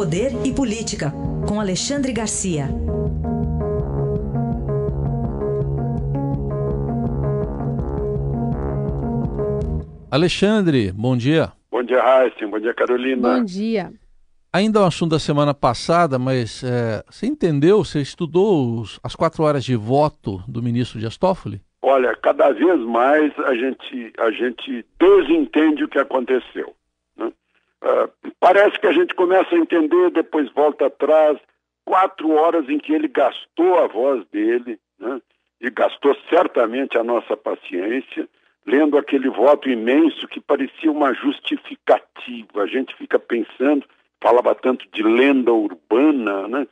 Poder e Política, com Alexandre Garcia. Alexandre, bom dia. Bom dia, Raíssa. Bom dia, Carolina. Bom dia. Ainda é um assunto da semana passada, mas é, você entendeu, você estudou os, as quatro horas de voto do ministro Dias Toffoli? Olha, cada vez mais a gente, a gente desentende o que aconteceu. Uh, parece que a gente começa a entender, depois volta atrás. Quatro horas em que ele gastou a voz dele, né? e gastou certamente a nossa paciência, lendo aquele voto imenso que parecia uma justificativa. A gente fica pensando, falava tanto de lenda urbana, né?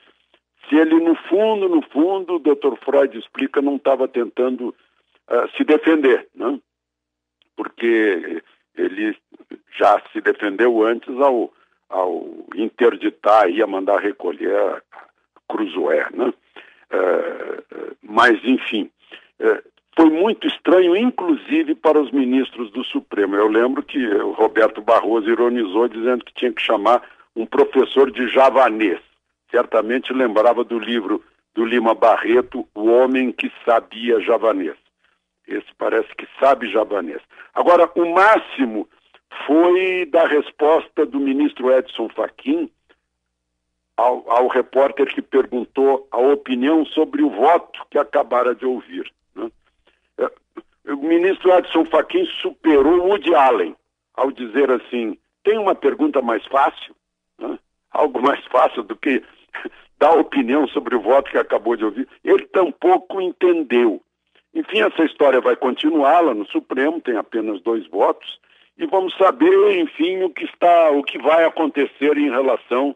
Se ele, no fundo, no fundo, o Dr. Freud explica, não estava tentando uh, se defender, né? Porque ele já se defendeu antes ao, ao interditar e a mandar recolher a Cruzoé, né? Uh, mas, enfim, uh, foi muito estranho, inclusive para os ministros do Supremo. Eu lembro que o Roberto Barroso ironizou dizendo que tinha que chamar um professor de javanês. Certamente lembrava do livro do Lima Barreto, O Homem que Sabia Javanês. Esse parece que sabe javanês. Agora, o máximo foi da resposta do ministro Edson Fachin ao, ao repórter que perguntou a opinião sobre o voto que acabara de ouvir o ministro Edson Fachin superou Woody Allen ao dizer assim: tem uma pergunta mais fácil, né? algo mais fácil do que dar opinião sobre o voto que acabou de ouvir. Ele tampouco entendeu. Enfim, essa história vai continuar lá no Supremo, tem apenas dois votos, e vamos saber, enfim, o que está, o que vai acontecer em relação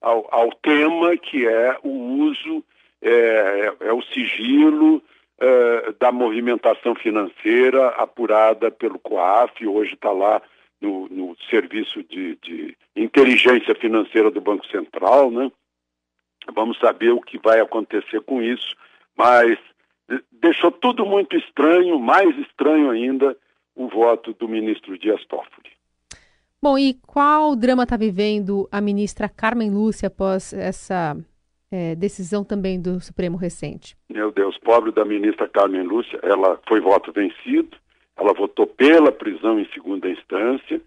ao, ao tema que é o uso, é, é, é o sigilo eh, da movimentação financeira apurada pelo COAF, hoje está lá no, no serviço de, de, inteligência financeira do Banco Central, né? Vamos saber o que vai acontecer com isso, mas deixou tudo muito estranho, mais estranho ainda, o voto do ministro Dias Toffoli. Bom, e qual drama está vivendo a ministra Carmen Lúcia após essa é, decisão também do Supremo recente? Meu Deus, pobre da ministra Carmen Lúcia, ela foi voto vencido, ela votou pela prisão em segunda instância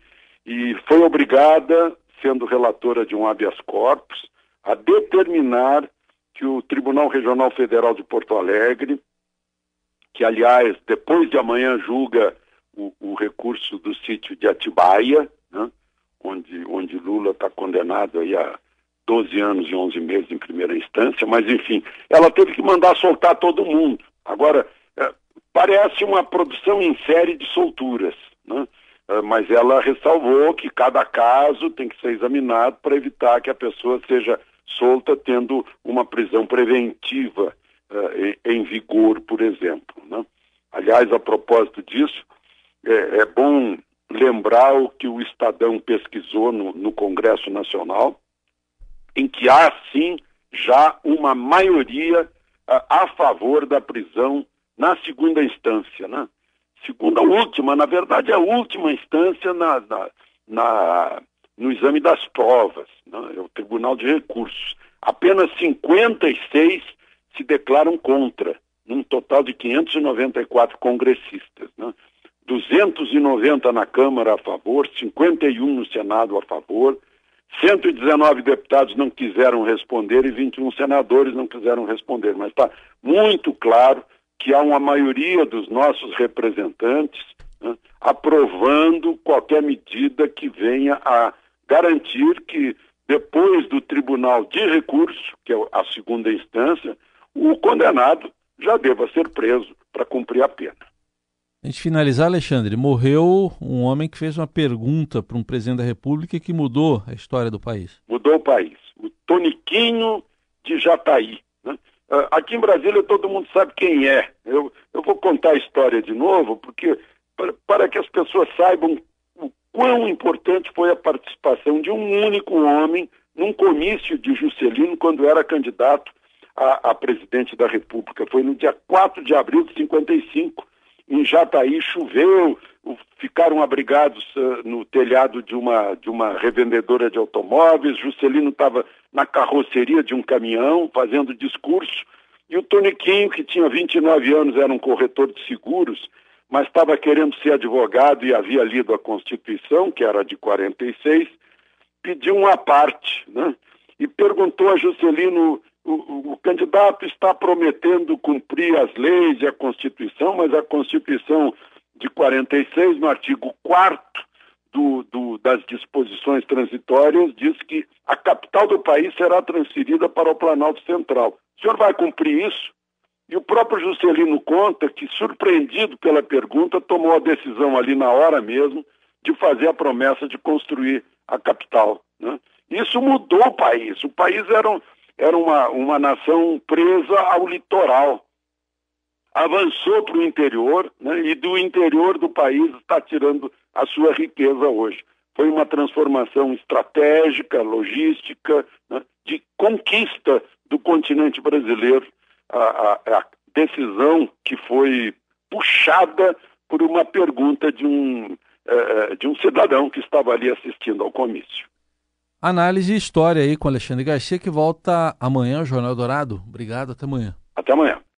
e foi obrigada, sendo relatora de um habeas corpus, a determinar que o Tribunal Regional Federal de Porto Alegre, que aliás depois de amanhã julga o, o recurso do sítio de Atibaia, né, onde, onde Lula está condenado aí a 12 anos e 11 meses em primeira instância, mas enfim, ela teve que mandar soltar todo mundo. Agora, é, parece uma produção em série de solturas, né? É, mas ela ressalvou que cada caso tem que ser examinado para evitar que a pessoa seja solta tendo uma prisão preventiva é, em vigor, por exemplo. Né? Aliás, a propósito disso, é, é, bom lembrar o que o Estadão pesquisou no, no Congresso Nacional, em que há sim já uma maioria uh, a favor da prisão na segunda instância, né? Segunda última, na verdade, a última instância na, na, na no exame das provas, né? é o Tribunal de Recursos. Apenas 56 se declaram contra, num total de 594 congressistas. Né? 290 na Câmara a favor, 51 no Senado a favor, 119 deputados não quiseram responder e 21 senadores não quiseram responder, mas está muito claro que há uma maioria dos nossos representantes né, aprovando qualquer medida que venha a garantir que, depois do Tribunal de Recurso, que é a segunda instância, o condenado já deva ser preso para cumprir a pena. A gente finalizar, Alexandre, morreu um homem que fez uma pergunta para um presidente da República que mudou a história do país. Mudou o país. O Toniquinho de Jataí. Né? Ah, aqui em Brasília todo mundo sabe quem é. Eu, eu vou contar a história de novo, porque para, para que as pessoas saibam quão importante foi a participação de um único homem num comício de Juscelino quando era candidato a, a presidente da República. Foi no dia 4 de abril de 55 em Jataí choveu, ficaram abrigados uh, no telhado de uma, de uma revendedora de automóveis, Juscelino estava na carroceria de um caminhão fazendo discurso, e o Toniquinho, que tinha 29 anos, era um corretor de seguros, mas estava querendo ser advogado e havia lido a Constituição, que era de 46, pediu uma parte, né? E perguntou a Juscelino, o, o, candidato está prometendo cumprir as leis e a Constituição, mas a Constituição de 46, no artigo 4 do, do, das disposições transitórias, diz que a capital do país será transferida para o Planalto Central. O senhor vai cumprir isso? E o próprio Juscelino conta que, surpreendido pela pergunta, tomou a decisão ali na hora mesmo de fazer a promessa de construir a capital. Né? Isso mudou o país. O país era, um, era uma, uma nação presa ao litoral. Avançou para o interior né? e do interior do país está tirando a sua riqueza hoje. Foi uma transformação estratégica, logística, né? de conquista do continente brasileiro a, a, a decisão que foi puxada por uma pergunta de um, é, de um cidadão que estava ali assistindo ao comício. Análise e história aí com Alexandre Garcia, que volta amanhã ao Jornal Dourado. Obrigado, até amanhã. Até amanhã.